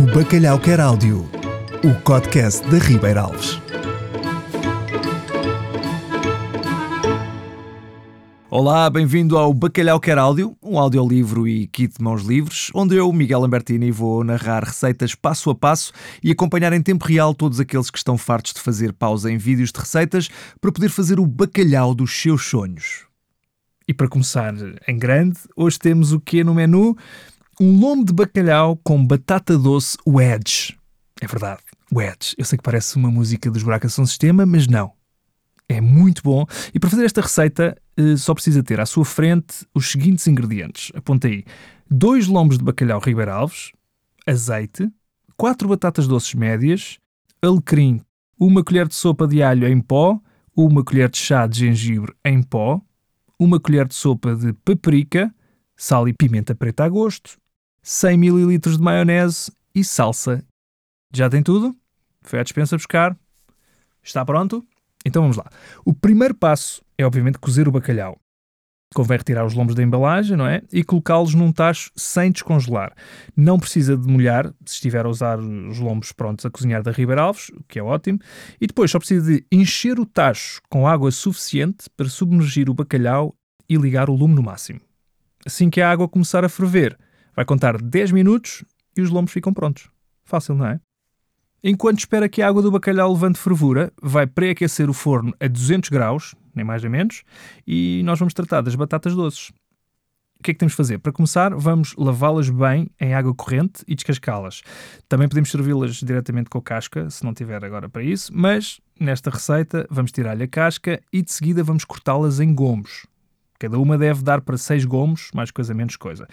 O Bacalhau Quer Áudio, o podcast da Ribeira Alves. Olá, bem-vindo ao Bacalhau Quer Áudio, um audiolivro e kit de mãos livres, onde eu, Miguel Lambertini, vou narrar receitas passo a passo e acompanhar em tempo real todos aqueles que estão fartos de fazer pausa em vídeos de receitas para poder fazer o bacalhau dos seus sonhos. E para começar em grande, hoje temos o que no menu? Um lombo de bacalhau com batata doce wedge. É verdade, wedge. Eu sei que parece uma música dos Buracos São Sistema, mas não. É muito bom. E para fazer esta receita, eh, só precisa ter à sua frente os seguintes ingredientes. Aponta aí: dois lombos de bacalhau Ribeira Alves, azeite, quatro batatas doces médias, alecrim, uma colher de sopa de alho em pó, uma colher de chá de gengibre em pó, uma colher de sopa de paprika, sal e pimenta preta a gosto, 100 ml de maionese e salsa. Já tem tudo? Foi à dispensa buscar? Está pronto? Então vamos lá. O primeiro passo é, obviamente, cozer o bacalhau. Convém retirar os lombos da embalagem, não é? E colocá-los num tacho sem descongelar. Não precisa de molhar, se estiver a usar os lombos prontos a cozinhar da Ribeira Alves, o que é ótimo. E depois só precisa de encher o tacho com água suficiente para submergir o bacalhau e ligar o lume no máximo. Assim que a água começar a ferver, vai contar 10 minutos e os lombos ficam prontos. Fácil, não é? Enquanto espera que a água do bacalhau levante fervura, vai pré-aquecer o forno a 200 graus, nem mais nem menos, e nós vamos tratar das batatas doces. O que é que temos de fazer? Para começar, vamos lavá-las bem em água corrente e descascá-las. Também podemos servi-las diretamente com casca, se não tiver agora para isso, mas nesta receita vamos tirar-lhe a casca e de seguida vamos cortá-las em gomos. Cada uma deve dar para 6 gomos, mais coisa menos coisa.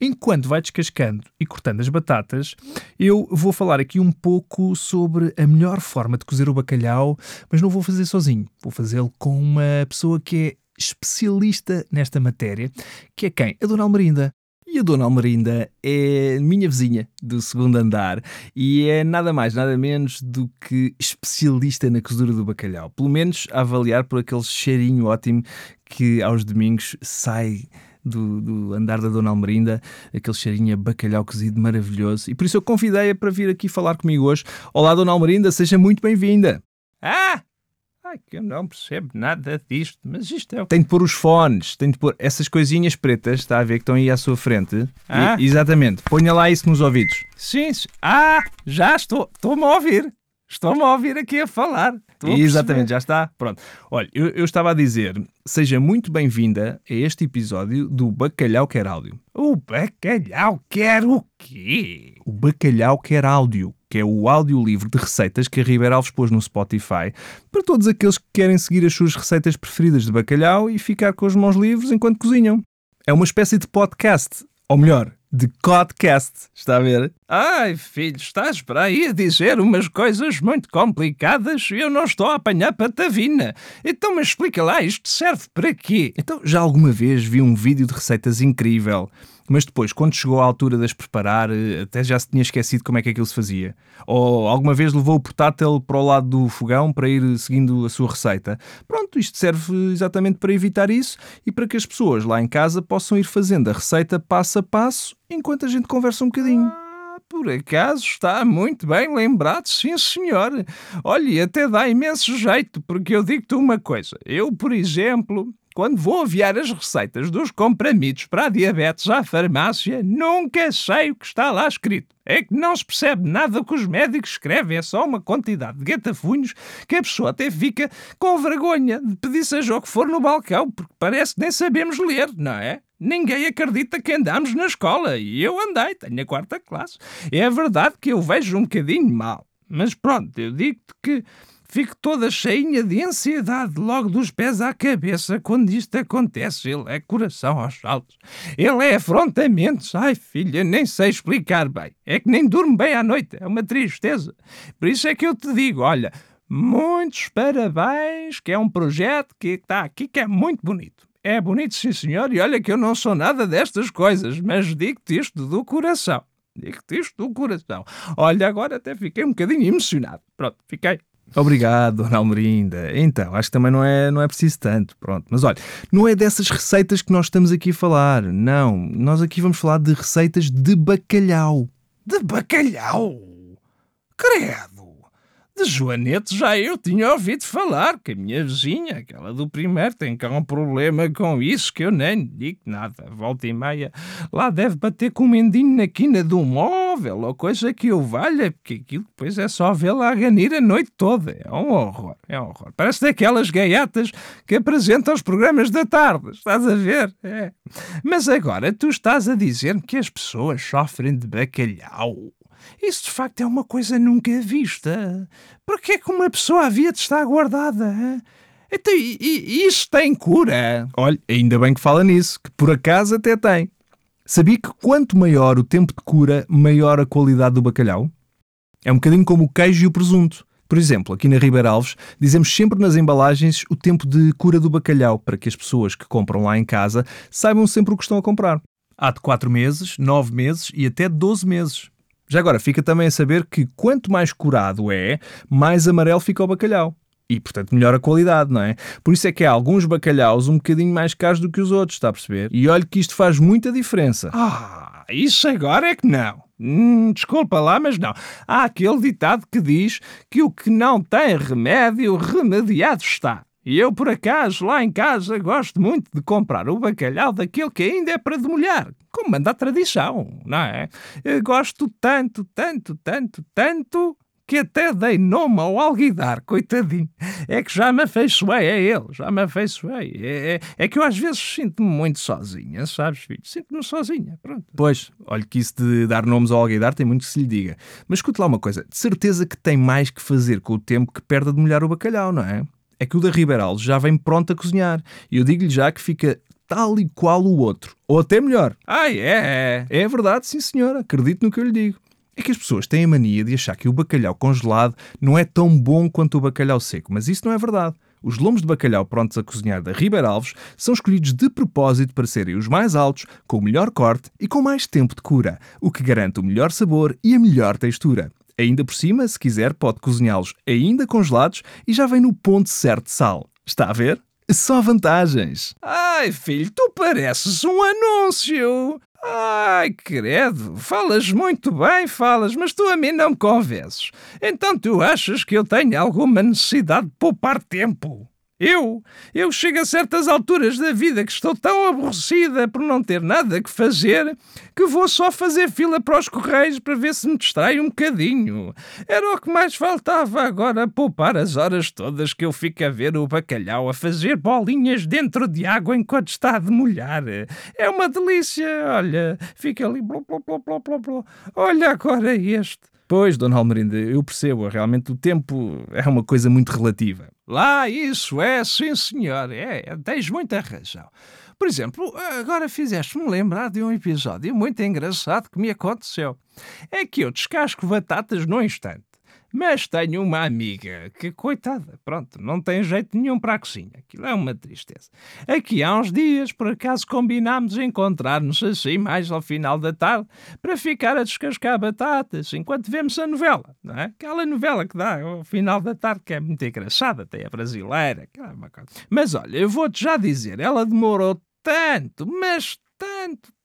Enquanto vai descascando e cortando as batatas, eu vou falar aqui um pouco sobre a melhor forma de cozer o bacalhau, mas não vou fazer sozinho. Vou fazê-lo com uma pessoa que é especialista nesta matéria, que é quem? A Dona Almerinda. E a Dona Almerinda é minha vizinha do segundo andar e é nada mais, nada menos do que especialista na cozedura do bacalhau. Pelo menos a avaliar por aquele cheirinho ótimo que aos domingos sai do, do, andar da Dona Almerinda, aquele cheirinho a bacalhau cozido maravilhoso. E por isso eu convidei-a para vir aqui falar comigo hoje. Olá, Dona Almerinda, seja muito bem-vinda. Ah! Ai, que eu não percebo nada disto, mas isto é o Tem de pôr os fones, tem de pôr essas coisinhas pretas, está a ver, que estão aí à sua frente. Ah? E- exatamente, ponha lá isso nos ouvidos. Sim, sim. Ah, já estou. Estou-me a ouvir. Estou-me a ouvir aqui a falar. Exatamente, já está. Pronto. Olha, eu, eu estava a dizer, seja muito bem-vinda a este episódio do Bacalhau Quer Áudio. O bacalhau quer o quê? O Bacalhau Quer Áudio, que é o audiolivro de receitas que a Ribeira Alves pôs no Spotify para todos aqueles que querem seguir as suas receitas preferidas de bacalhau e ficar com as mãos livres enquanto cozinham. É uma espécie de podcast, ou melhor, de podcast, está a ver? Ai, filho, estás para aí a dizer umas coisas muito complicadas e eu não estou a apanhar patavina. Então me explica lá, isto serve para quê? Então, já alguma vez vi um vídeo de receitas incrível, mas depois, quando chegou à altura de as preparar, eh, até já se tinha esquecido como é que aquilo se fazia? Ou alguma vez levou o portátil para o lado do fogão para ir seguindo a sua receita? Pronto, isto serve exatamente para evitar isso e para que as pessoas lá em casa possam ir fazendo a receita passo a passo enquanto a gente conversa um bocadinho. Ah, por acaso está muito bem lembrado, sim senhor. Olha, e até dá imenso jeito, porque eu digo-te uma coisa. Eu, por exemplo, quando vou aviar as receitas dos comprimidos para a diabetes à farmácia, nunca sei o que está lá escrito. É que não se percebe nada que os médicos escrevem, é só uma quantidade de gatafunhos que a pessoa até fica com vergonha de pedir seja o que for no balcão, porque parece que nem sabemos ler, não é? Ninguém acredita que andamos na escola e eu andei, tenho a quarta classe. É verdade que eu vejo um bocadinho mal, mas pronto, eu digo-te que fico toda cheinha de ansiedade logo dos pés à cabeça quando isto acontece. Ele é coração aos saltos. Ele é afrontamentos. Ai, filha, nem sei explicar bem. É que nem durmo bem à noite. É uma tristeza. Por isso é que eu te digo, olha, muitos parabéns, que é um projeto que está aqui que é muito bonito. É bonito, sim senhor, e olha que eu não sou nada destas coisas, mas digo-te isto do coração. Digo-te isto do coração. Olha, agora até fiquei um bocadinho emocionado. Pronto, fiquei. Obrigado, Dona Almerinda. Então, acho que também não é, não é preciso tanto. Pronto. Mas olha, não é dessas receitas que nós estamos aqui a falar. Não. Nós aqui vamos falar de receitas de bacalhau. De bacalhau? Credo! De Joanete já eu tinha ouvido falar, que a minha vizinha, aquela do primeiro, tem cá um problema com isso que eu nem digo nada. Volta e meia, lá deve bater com um mendinho na quina do móvel ou coisa que eu valha, porque aquilo depois é só vê-la a ganir a noite toda. É um horror, é um horror. Parece daquelas gaiatas que apresentam os programas da tarde, estás a ver? É. Mas agora tu estás a dizer-me que as pessoas sofrem de bacalhau. Isso de facto é uma coisa nunca vista. Por que é que uma pessoa havia de estar guardada? Então, e, e, isso tem cura? Olha, ainda bem que fala nisso, que por acaso até tem. Sabia que quanto maior o tempo de cura, maior a qualidade do bacalhau? É um bocadinho como o queijo e o presunto. Por exemplo, aqui na Ribeira Alves, dizemos sempre nas embalagens o tempo de cura do bacalhau para que as pessoas que compram lá em casa saibam sempre o que estão a comprar. Há de 4 meses, 9 meses e até 12 meses. Já agora, fica também a saber que quanto mais curado é, mais amarelo fica o bacalhau. E, portanto, melhor a qualidade, não é? Por isso é que há alguns bacalhaus um bocadinho mais caros do que os outros, está a perceber? E olha que isto faz muita diferença. Ah, isso agora é que não. Hum, desculpa lá, mas não. Há aquele ditado que diz que o que não tem remédio, remediado está. E eu, por acaso, lá em casa, gosto muito de comprar o bacalhau daquele que ainda é para demolhar, como manda a tradição, não é? Eu gosto tanto, tanto, tanto, tanto, que até dei nome ao alguidar, coitadinho. É que já me afeiçoei a ele, já me afeiçoei. É, é, é que eu às vezes sinto-me muito sozinha, sabes, filho? Sinto-me sozinha, pronto. Pois, olha que isso de dar nomes ao alguidar tem muito que se lhe diga. Mas escute lá uma coisa, de certeza que tem mais que fazer com o tempo que perde a demolhar o bacalhau, não é? É que o da Ribeirão já vem pronto a cozinhar. E eu digo-lhe já que fica tal e qual o outro. Ou até melhor. Ah, é? É verdade, sim senhora. Acredito no que eu lhe digo. É que as pessoas têm a mania de achar que o bacalhau congelado não é tão bom quanto o bacalhau seco, mas isso não é verdade. Os lombos de bacalhau prontos a cozinhar da Ribeira Alves são escolhidos de propósito para serem os mais altos, com o melhor corte e com mais tempo de cura, o que garante o melhor sabor e a melhor textura. Ainda por cima, se quiser, pode cozinhá-los ainda congelados e já vem no ponto certo de sal. Está a ver? Só vantagens. Ai, filho, tu pareces um anúncio. Ai, credo, falas muito bem, falas, mas tu a mim não me convences. Então tu achas que eu tenho alguma necessidade de poupar tempo? Eu, eu chego a certas alturas da vida que estou tão aborrecida por não ter nada que fazer que vou só fazer fila para os correios para ver se me distrai um bocadinho. Era o que mais faltava agora poupar as horas todas que eu fico a ver o bacalhau a fazer bolinhas dentro de água enquanto está a demolhar. É uma delícia, olha, fica ali. Blá, blá, blá, blá, blá. Olha agora este. Pois, Dona Almerinda, eu percebo. Realmente o tempo é uma coisa muito relativa. Lá, isso é, sim senhor. É, tens muita razão. Por exemplo, agora fizeste-me lembrar de um episódio muito engraçado que me aconteceu. É que eu descasco batatas num instante. Mas tenho uma amiga que, coitada, pronto, não tem jeito nenhum para a cozinha. Aquilo é uma tristeza. Aqui há uns dias, por acaso, combinámos encontrar-nos assim mais ao final da tarde para ficar a descascar batatas enquanto vemos a novela, não é? Aquela novela que dá ao final da tarde que é muito engraçada, até a brasileira. É mas olha, eu vou-te já dizer, ela demorou tanto, mas tanto,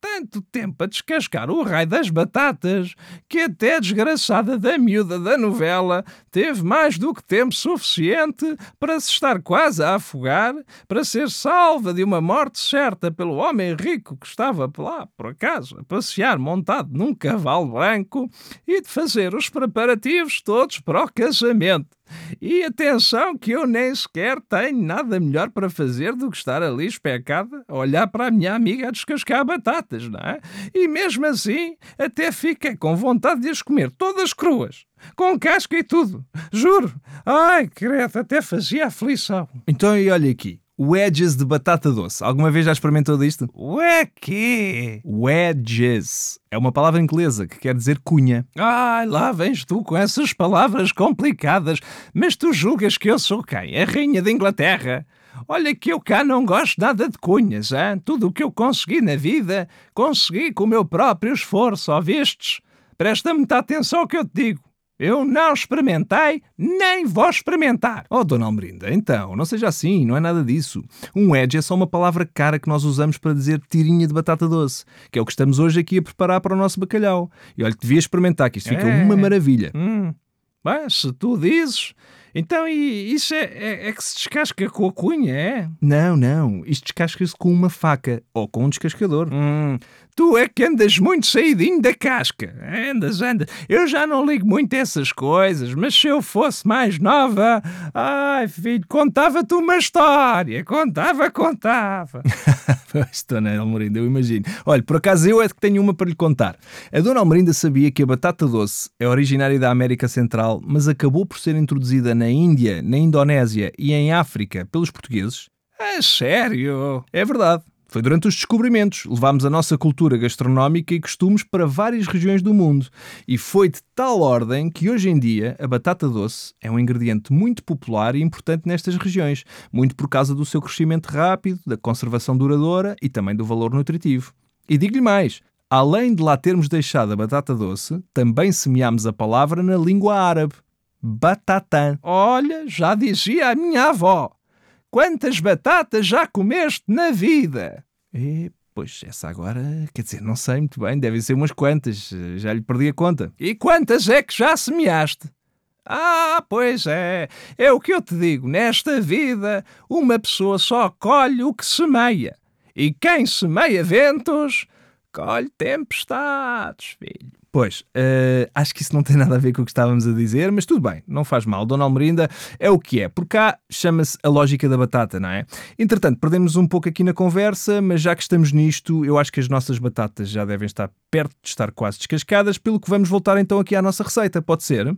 tanto tempo a descascar o raio das batatas que até a desgraçada da miúda da novela teve mais do que tempo suficiente para se estar quase a afogar, para ser salva de uma morte certa pelo homem rico que estava lá, por acaso, a passear montado num cavalo branco e de fazer os preparativos todos para o casamento. E atenção que eu nem sequer tenho nada melhor para fazer do que estar ali especada a olhar para a minha amiga a descascar batatas, não é? E mesmo assim até fiquei com vontade de as comer todas cruas. Com casca e tudo. Juro. Ai, credo, até fazia aflição. Então, e olha aqui. Wedges de batata doce. Alguma vez já experimentou disto? O é quê? Wedges. É uma palavra inglesa que quer dizer cunha. Ai, lá vens tu com essas palavras complicadas. Mas tu julgas que eu sou quem? A rainha da Inglaterra? Olha que eu cá não gosto nada de cunhas, hein? Tudo o que eu consegui na vida, consegui com o meu próprio esforço, ó vistes? Presta muita atenção ao que eu te digo. Eu não experimentei, nem vou experimentar. Oh, Dona Almerinda, então, não seja assim, não é nada disso. Um edge é só uma palavra cara que nós usamos para dizer tirinha de batata doce, que é o que estamos hoje aqui a preparar para o nosso bacalhau. E olha que devia experimentar, que isto fica É. uma maravilha. Hum, bem, se tu dizes. Então, e isso é, é- é que se descasca com a cunha, é? Não, não, isto descasca-se com uma faca ou com um descascador. Hum, tu é que andas muito saidinho da casca. Andas, andas. Eu já não ligo muito a essas coisas, mas se eu fosse mais nova, ai filho, contava-te uma história. Contava, contava. Pois, Dona Almerinda, eu imagino. Olha, por acaso eu é que tenho uma para lhe contar. A Dona Almerinda sabia que a batata doce é originária da América Central, mas acabou por ser introduzida na Índia, na Indonésia e em África pelos portugueses? É sério? É verdade. Foi durante os descobrimentos. Levámos a nossa cultura gastronómica e costumes para várias regiões do mundo. E foi de tal ordem que hoje em dia a batata doce é um ingrediente muito popular e importante nestas regiões, muito por causa do seu crescimento rápido, da conservação duradoura e também do valor nutritivo. E digo-lhe mais. Além de lá termos deixado a batata doce, também semeámos a palavra na língua árabe. Batatã. Olha, já dizia a minha avó. Quantas batatas já comeste na vida? E, pois, essa agora, quer dizer, não sei muito bem, devem ser umas quantas, já lhe perdi a conta. E quantas é que já semeaste? Ah, pois é. É o que eu te digo. Nesta vida, uma pessoa só colhe o que semeia. E quem semeia ventos, colhe tempestades, filho. Pois, eh, acho que isso não tem nada a ver com o que estávamos a dizer, mas tudo bem, não faz mal. Dona Almerinda é o que é. Por cá chama-se a lógica da batata, não é? Entretanto, perdemos um pouco aqui na conversa, mas já que estamos nisto, eu acho que as nossas batatas já devem estar perto de estar quase descascadas, pelo que vamos voltar então aqui à nossa receita, pode ser?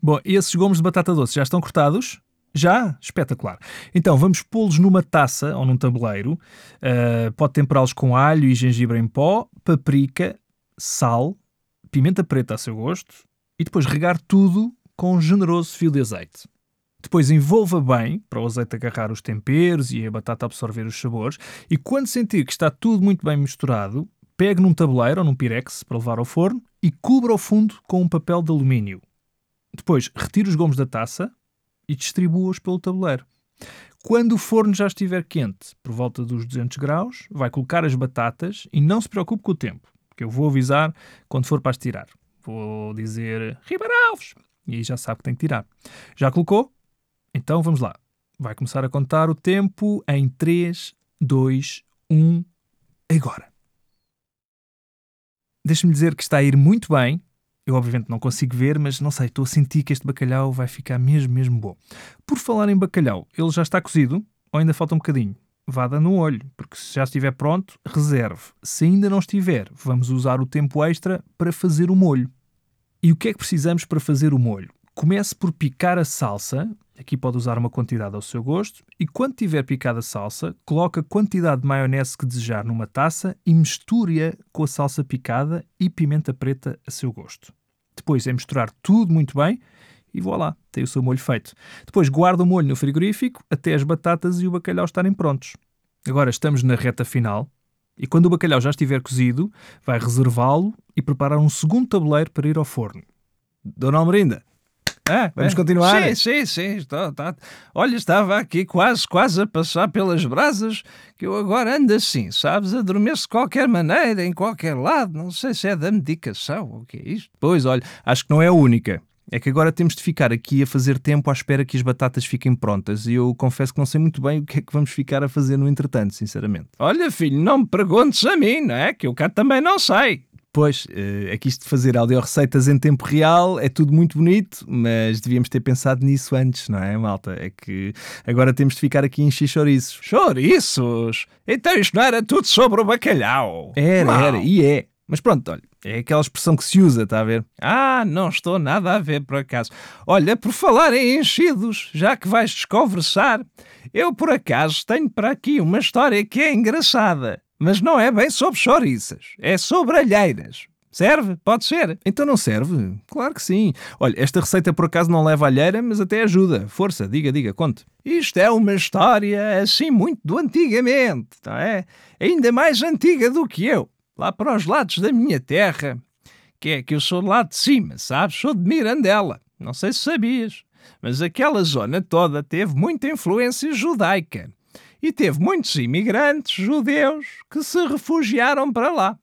Bom, esses gomos de batata doce já estão cortados? Já? Espetacular. Então vamos pô-los numa taça ou num tabuleiro. Uh, pode temperá-los com alho e gengibre em pó, paprika, sal, pimenta preta a seu gosto e depois regar tudo com um generoso fio de azeite. Depois envolva bem para o azeite agarrar os temperos e a batata absorver os sabores. E quando sentir que está tudo muito bem misturado, pegue num tabuleiro ou num pirex para levar ao forno e cubra o fundo com um papel de alumínio. Depois retire os gomos da taça e distribua-os pelo tabuleiro. Quando o forno já estiver quente, por volta dos 200 graus, vai colocar as batatas e não se preocupe com o tempo, que eu vou avisar quando for para tirar. Vou dizer Ribaralves e aí já sabe que tem que tirar. Já colocou? Então vamos lá. Vai começar a contar o tempo em 3, 2, 1, agora. Deixa-me dizer que está a ir muito bem. Eu, obviamente, não consigo ver, mas não sei, estou a sentir que este bacalhau vai ficar mesmo, mesmo bom. Por falar em bacalhau, ele já está cozido ou ainda falta um bocadinho? Vá dando um olho, porque se já estiver pronto, reserve. Se ainda não estiver, vamos usar o tempo extra para fazer o molho. E o que é que precisamos para fazer o molho? Comece por picar a salsa, aqui pode usar uma quantidade ao seu gosto, e quando tiver picada a salsa, coloque a quantidade de maionese que desejar numa taça e misture-a com a salsa picada e pimenta preta a seu gosto. Depois é misturar tudo muito bem e voilá, tem o seu molho feito. Depois guarda o molho no frigorífico até as batatas e o bacalhau estarem prontos. Agora estamos na reta final e quando o bacalhau já estiver cozido, vai reservá-lo e preparar um segundo tabuleiro para ir ao forno. Dona Almerinda, Ah, Vamos é? continuar? Sim, sim, sim. Estou, tá. Olha, estava aqui quase, quase a passar pelas brasas, que eu agora ando assim, sabes? Adormeço de qualquer maneira, em qualquer lado. Não sei se é da medicação ou o que é isto. Pois, olha, acho que não é a única. É que agora temos de ficar aqui a fazer tempo à espera que as batatas fiquem prontas e eu confesso que não sei muito bem o que é que vamos ficar a fazer no entretanto, sinceramente. Olha, filho, não me perguntes a mim, não é? Que eu cá também não sei. Pois, eh, é que isto de fazer audiorreceitas em tempo real é tudo muito bonito, mas devíamos ter pensado nisso antes, não é, malta? É que agora temos de ficar aqui em xixoriços. Chouriços! Então isto não era tudo sobre o bacalhau. Era, era, e é. Mas pronto, olha, é aquela expressão que se usa, está a ver? Ah, não estou nada a ver por acaso. Olha, por falar em enchidos, já que vais desconversar, eu por acaso tenho para aqui uma história que é engraçada, mas não é bem sobre chouriças, é sobre alheiras. Serve? Pode ser. Então não serve? Claro que sim. Olha, esta receita por acaso não leva alheira, mas até ajuda. Força, diga, diga, conte. Isto é uma história assim muito do antigamente, não é? Ainda mais antiga do que eu, lá para os lados da minha terra, que é que eu sou lá de cima, sabes? Sou de Mirandela. Não sei se sabias, mas aquela zona toda teve muita influência judaica e teve muitos imigrantes judeus que se refugiaram para lá.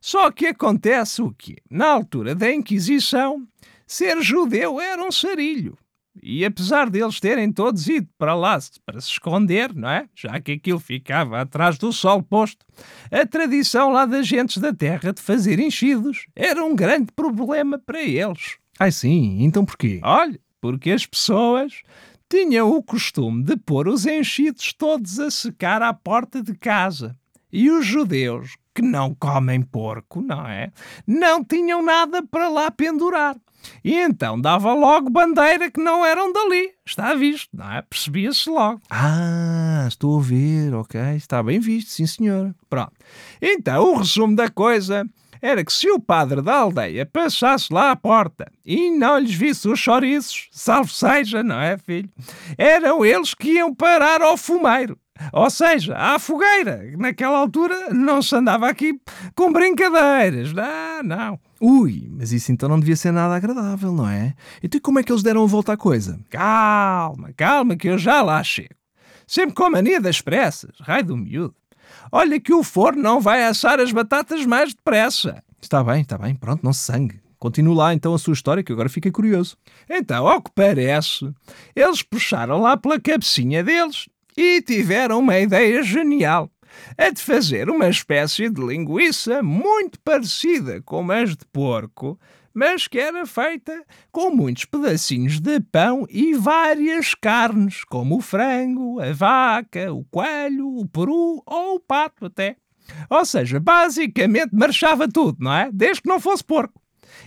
Só que acontece o quê? Na altura da Inquisição, ser judeu era um sarilho. E apesar deles terem todos ido para lá para se esconder, não é? Já que aquilo ficava atrás do sol posto, a tradição lá das gentes da terra de fazer enchidos era um grande problema para eles. Ai sim, então porquê? Olha, porque as pessoas tinham o costume de pôr os enchidos todos a secar à porta de casa. E os judeus, que não comem porco, não é? Não tinham nada para lá pendurar. E então dava logo bandeira que não eram dali. Está visto, não é? Percebia-se logo. Ah, estou a ver, ok. Está bem visto, sim senhor. Pronto. Então o resumo da coisa era que se o padre da aldeia passasse lá à porta e não lhes visse os chouriços, salvo seja, não é, filho? Eram eles que iam parar ao fumeiro. Ou seja, à fogueira. Naquela altura não se andava aqui com brincadeiras. Não, não. Ui, mas isso então não devia ser nada agradável, não é? Então como é que eles deram a volta à coisa? Calma, calma, que eu já lá chego. Sempre com a mania das pressas, raio do miúdo. Olha que o forno não vai assar as batatas mais depressa. Está bem, está bem, pronto, não se sangue. Continue lá então a sua história, que agora fiquei curioso. Então, ao que parece, eles puxaram lá pela cabecinha deles e tiveram uma ideia genial. A de fazer uma espécie de linguiça muito parecida com as de porco, mas que era feita com muitos pedacinhos de pão e várias carnes, como o frango, a vaca, o coelho, o peru ou o pato até. Ou seja, basicamente marchava tudo, não é? Desde que não fosse porco.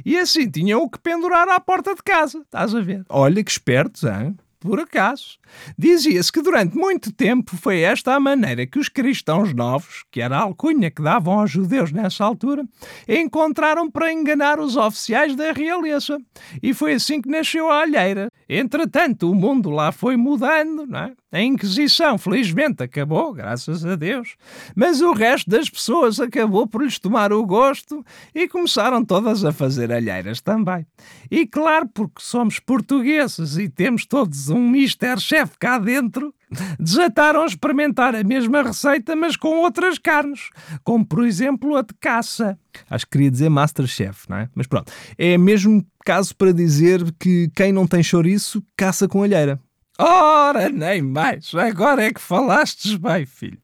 E assim tinham o que pendurar à porta de casa, estás a ver? Olha que espertos, hein? Por acaso. Dizia-se que durante muito tempo foi esta a maneira que os cristãos novos, que era a alcunha que davam aos judeus nessa altura, encontraram para enganar os oficiais da realeza. E foi assim que nasceu a alheira. Entretanto, o mundo lá foi mudando, não é? A Inquisição, felizmente, acabou, graças a Deus, mas o resto das pessoas acabou por lhes tomar o gosto e começaram todas a fazer alheiras também. E claro, porque somos portugueses e temos todos um Mister Chef cá dentro, desataram a experimentar a mesma receita, mas com outras carnes, como por exemplo a de caça. Acho que queria dizer Masterchef, não é? Mas pronto, é mesmo caso para dizer que quem não tem chouriço caça com alheira. Ora, nem mais. Agora é que falastes bem, filho.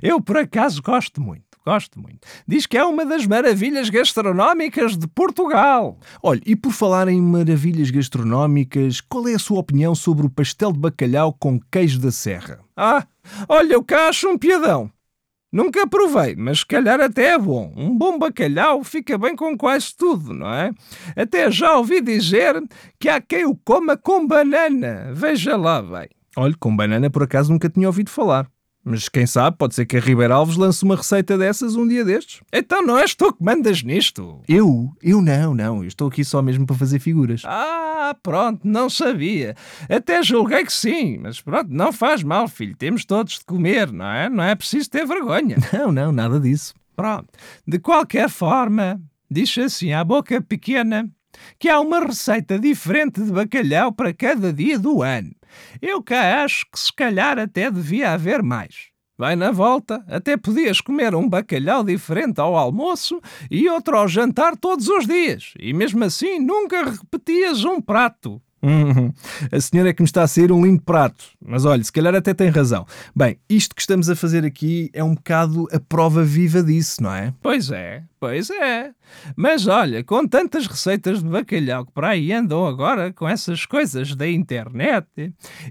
Eu, por acaso, gosto muito. Gosto muito. Diz que é uma das maravilhas gastronómicas de Portugal. Olha, e por falar em maravilhas gastronómicas, qual é a sua opinião sobre o pastel de bacalhau com queijo da serra? Ah, olha, eu cá acho um piadão. Nunca provei, mas se calhar até é bom. Um bom bacalhau fica bem com quase tudo, não é? Até já ouvi dizer que há quem o coma com banana. Veja lá bem. Olha, com banana por acaso nunca tinha ouvido falar. Mas quem sabe, pode ser que a Ribeiro Alves lance uma receita dessas um dia destes. Então não és tu que mandas nisto? Eu? Eu não, não. Eu estou aqui só mesmo para fazer figuras. Ah, pronto, não sabia. Até julguei que sim, mas pronto, não faz mal, filho. Temos todos de comer, não é? Não é preciso ter vergonha. Não, não, nada disso. Pronto. De qualquer forma, diz assim à boca pequena que há uma receita diferente de bacalhau para cada dia do ano. Eu cá acho que se calhar até devia haver mais. Vai na volta, até podias comer um bacalhau diferente ao almoço e outro ao jantar todos os dias, e mesmo assim nunca repetias um prato. Uhum. A senhora é que me está a sair um lindo prato. Mas olha, se calhar até tem razão. Bem, isto que estamos a fazer aqui é um bocado a prova viva disso, não é? Pois é, pois é. Mas olha, com tantas receitas de bacalhau que para aí andam agora com essas coisas da internet,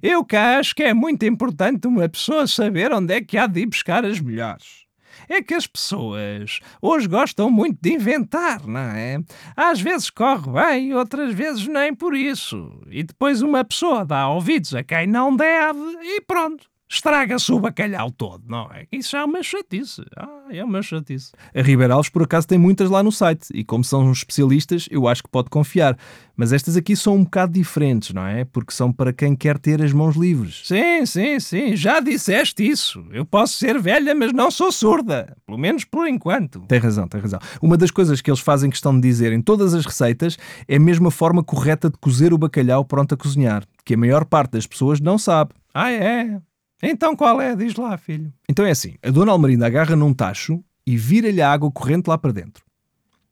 eu cá acho que é muito importante uma pessoa saber onde é que há de ir buscar as melhores é que as pessoas hoje gostam muito de inventar, não é? Às vezes corre bem, outras vezes nem por isso. E depois uma pessoa dá ouvidos a quem não deve e pronto. Estraga-se o bacalhau todo, não é? Isso é uma chatice. Ah, é uma chatice. A Ribeira Alves, por acaso, tem muitas lá no site e, como são especialistas, eu acho que pode confiar. Mas estas aqui são um bocado diferentes, não é? Porque são para quem quer ter as mãos livres. Sim, sim, sim, já disseste isso. Eu posso ser velha, mas não sou surda. Pelo menos por enquanto. Tem razão, tem razão. Uma das coisas que eles fazem questão de dizer em todas as receitas é mesmo a forma correta de cozer o bacalhau pronto a cozinhar, que a maior parte das pessoas não sabe. Ah, é? Então qual é? Diz lá, filho. Então é assim: a dona Almerinda agarra num tacho e vira-lhe a água corrente lá para dentro.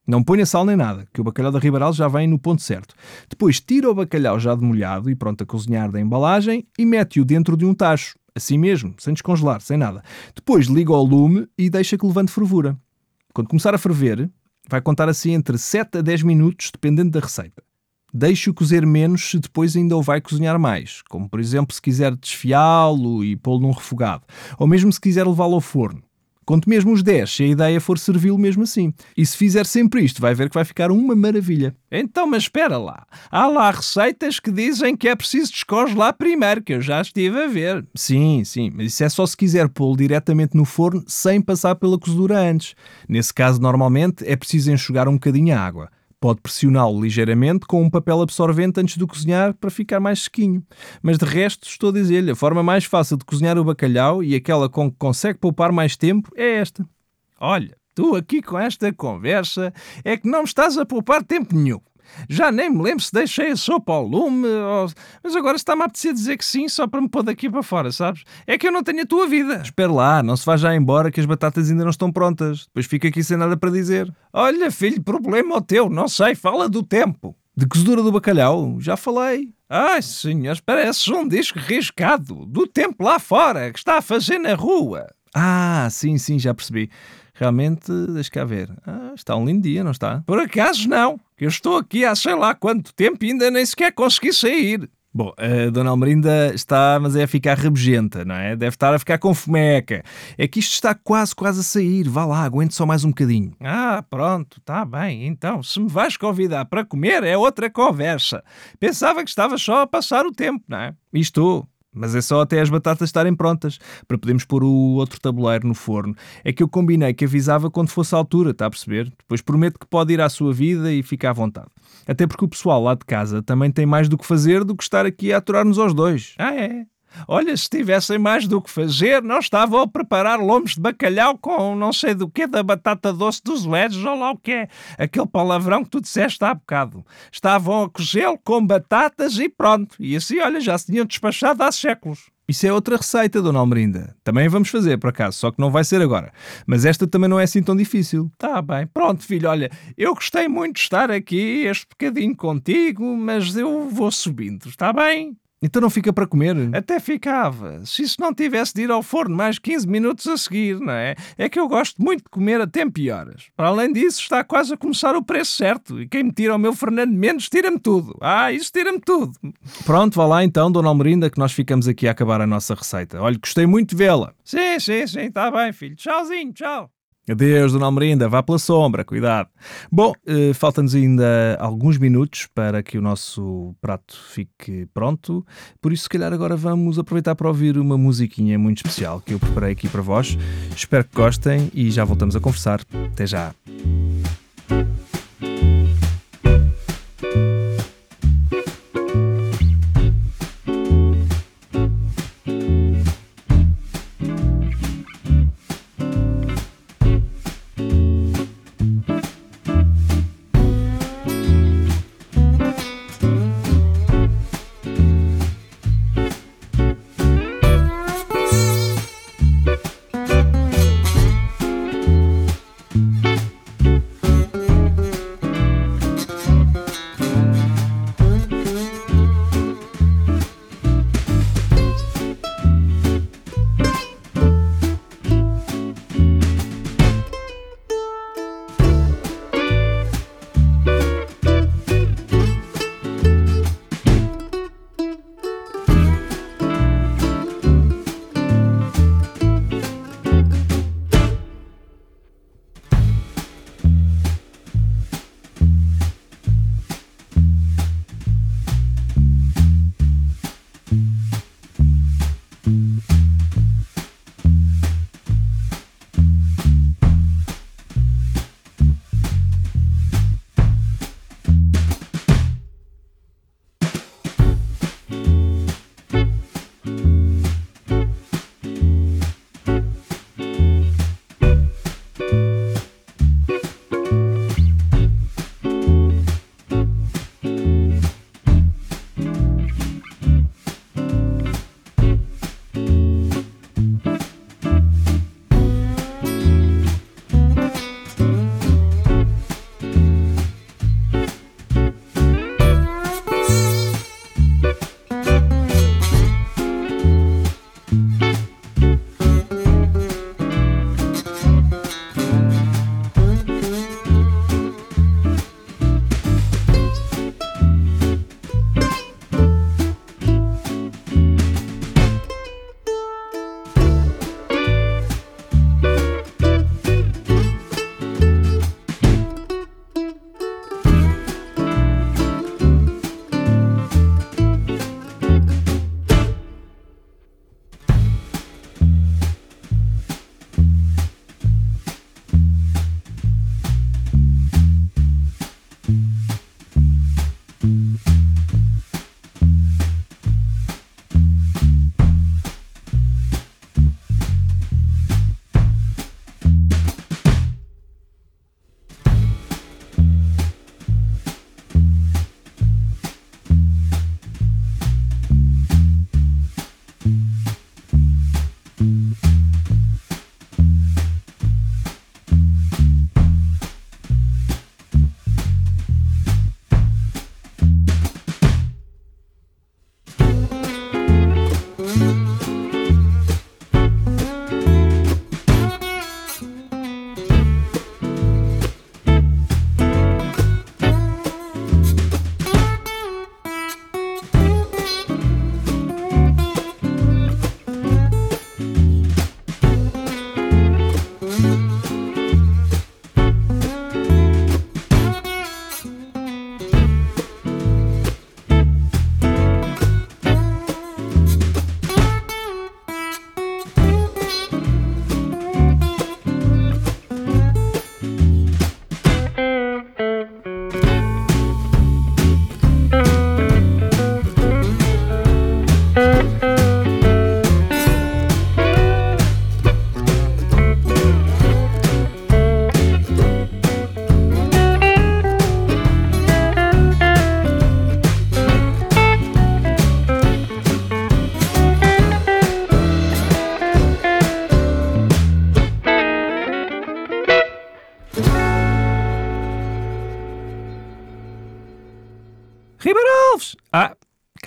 Não ponha sal nem nada, que o bacalhau da Riberal já vem no ponto certo. Depois tira o bacalhau já demolhado e pronto a cozinhar da embalagem e mete-o dentro de um tacho, assim mesmo, sem descongelar, sem nada. Depois liga ao lume e deixa que levante fervura. Quando começar a ferver, vai contar assim entre 7 a 10 minutos, dependendo da receita. Deixe-o cozer menos se depois ainda o vai cozinhar mais, como por exemplo se quiser desfiá-lo e pô-lo num refogado, ou mesmo se quiser levá-lo ao forno. Conto mesmo os 10 se a ideia for servi-lo mesmo assim. E se fizer sempre isto, vai ver que vai ficar uma maravilha. Então, mas espera lá. Há lá receitas que dizem que é preciso descongelar primeiro, que eu já estive a ver. Sim, sim, mas isso é só se quiser pô-lo diretamente no forno sem passar pela cozedura antes. Nesse caso, normalmente, é preciso enxugar um bocadinho a água. Pode pressioná-lo ligeiramente com um papel absorvente antes de cozinhar para ficar mais sequinho. Mas de resto, estou a dizer-lhe, a forma mais fácil de cozinhar o bacalhau e aquela com que consegue poupar mais tempo é esta. Olha, tu aqui com esta conversa é que não me estás a poupar tempo nenhum. Já nem me lembro se deixei a sopa ao lume, ou... mas agora está-me a apetecer dizer que sim, só para me pôr daqui para fora, sabes? É que eu não tenho a tua vida. Espera lá, não se vá já embora que as batatas ainda não estão prontas. Depois fica aqui sem nada para dizer. Olha, filho, problema o teu, não sei, fala do tempo. De cozedura do bacalhau, já falei. Ai, senhores, parece um disco riscado do tempo lá fora que está a fazer na rua. Ah, sim, sim, já percebi. Realmente, deixa cá ver. Ah, está um lindo dia, não está? Por acaso não, que eu estou aqui há sei lá quanto tempo e ainda nem sequer consegui sair. Bom, a Dona Almerinda está, mas é a ficar rabugenta, não é? Deve estar a ficar com fomeca. É que isto está quase, quase a sair. Vá lá, aguente só mais um bocadinho. Ah, pronto, está bem. Então, se me vais convidar para comer, é outra conversa. Pensava que estava só a passar o tempo, não é? E estou. Mas é só até as batatas estarem prontas, para podermos pôr o outro tabuleiro no forno. É que eu combinei que avisava quando fosse a altura, está a perceber? Depois prometo que pode ir à sua vida e ficar à vontade. Até porque o pessoal lá de casa também tem mais do que fazer do que estar aqui a aturar-nos aos dois. Ah, é? Olha, se tivessem mais do que fazer, não estavam a preparar lombos de bacalhau com não sei do que, da batata doce dos LEDs, ou lá o que é. Aquele palavrão que tu disseste há bocado. Estavam a cozê-lo com batatas e pronto. E assim, olha, já se tinham despachado há séculos. Isso é outra receita, Dona Almerinda. Também vamos fazer, por acaso, só que não vai ser agora. Mas esta também não é assim tão difícil. Tá bem. Pronto, filho, olha, eu gostei muito de estar aqui este bocadinho contigo, mas eu vou subindo, está bem? Então não fica para comer? Até ficava, se isso não tivesse de ir ao forno mais 15 minutos a seguir, não é? É que eu gosto muito de comer a tempo e horas. Para além disso, está quase a começar o preço certo. E quem me tira o meu Fernando Mendes, tira-me tudo. Ah, isso tira-me tudo. Pronto, vá lá então, Dona Almerinda, que nós ficamos aqui a acabar a nossa receita. Olha, gostei muito de vê-la. Sim, sim, sim, está bem, filho. Tchauzinho, tchau. Adeus, Dona Almerinda, vá pela sombra, cuidado. Bom, eh, falta-nos ainda alguns minutos para que o nosso prato fique pronto, por isso, se calhar, agora vamos aproveitar para ouvir uma musiquinha muito especial que eu preparei aqui para vós. Espero que gostem e já voltamos a conversar. Até já.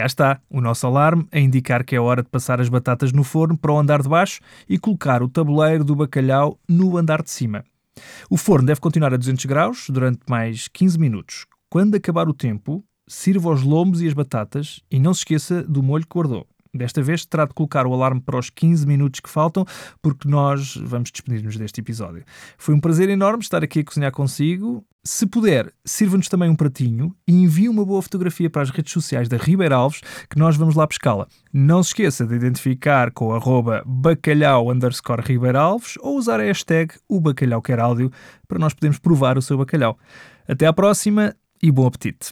Está, o nosso alarme a indicar que é hora de passar as batatas no forno para o andar de baixo e colocar o tabuleiro do bacalhau no andar de cima. O forno deve continuar a 200 graus durante mais 15 minutos. Quando acabar o tempo, sirva os lombos e as batatas e não se esqueça do molho que guardou. Desta vez terá de colocar o alarme para os 15 minutos que faltam, porque nós vamos despedir-nos deste episódio. Foi um prazer enorme estar aqui a cozinhar consigo. Se puder, sirva-nos também um pratinho e envie uma boa fotografia para as redes sociais da Ribeira Alves, que nós vamos lá pescá-la. Não se esqueça de identificar com arroba bacalhau underscore Ribeira Alves ou usar a hashtag o bacalhau quer áudio para nós podermos provar o seu bacalhau. Até à próxima e bom apetite!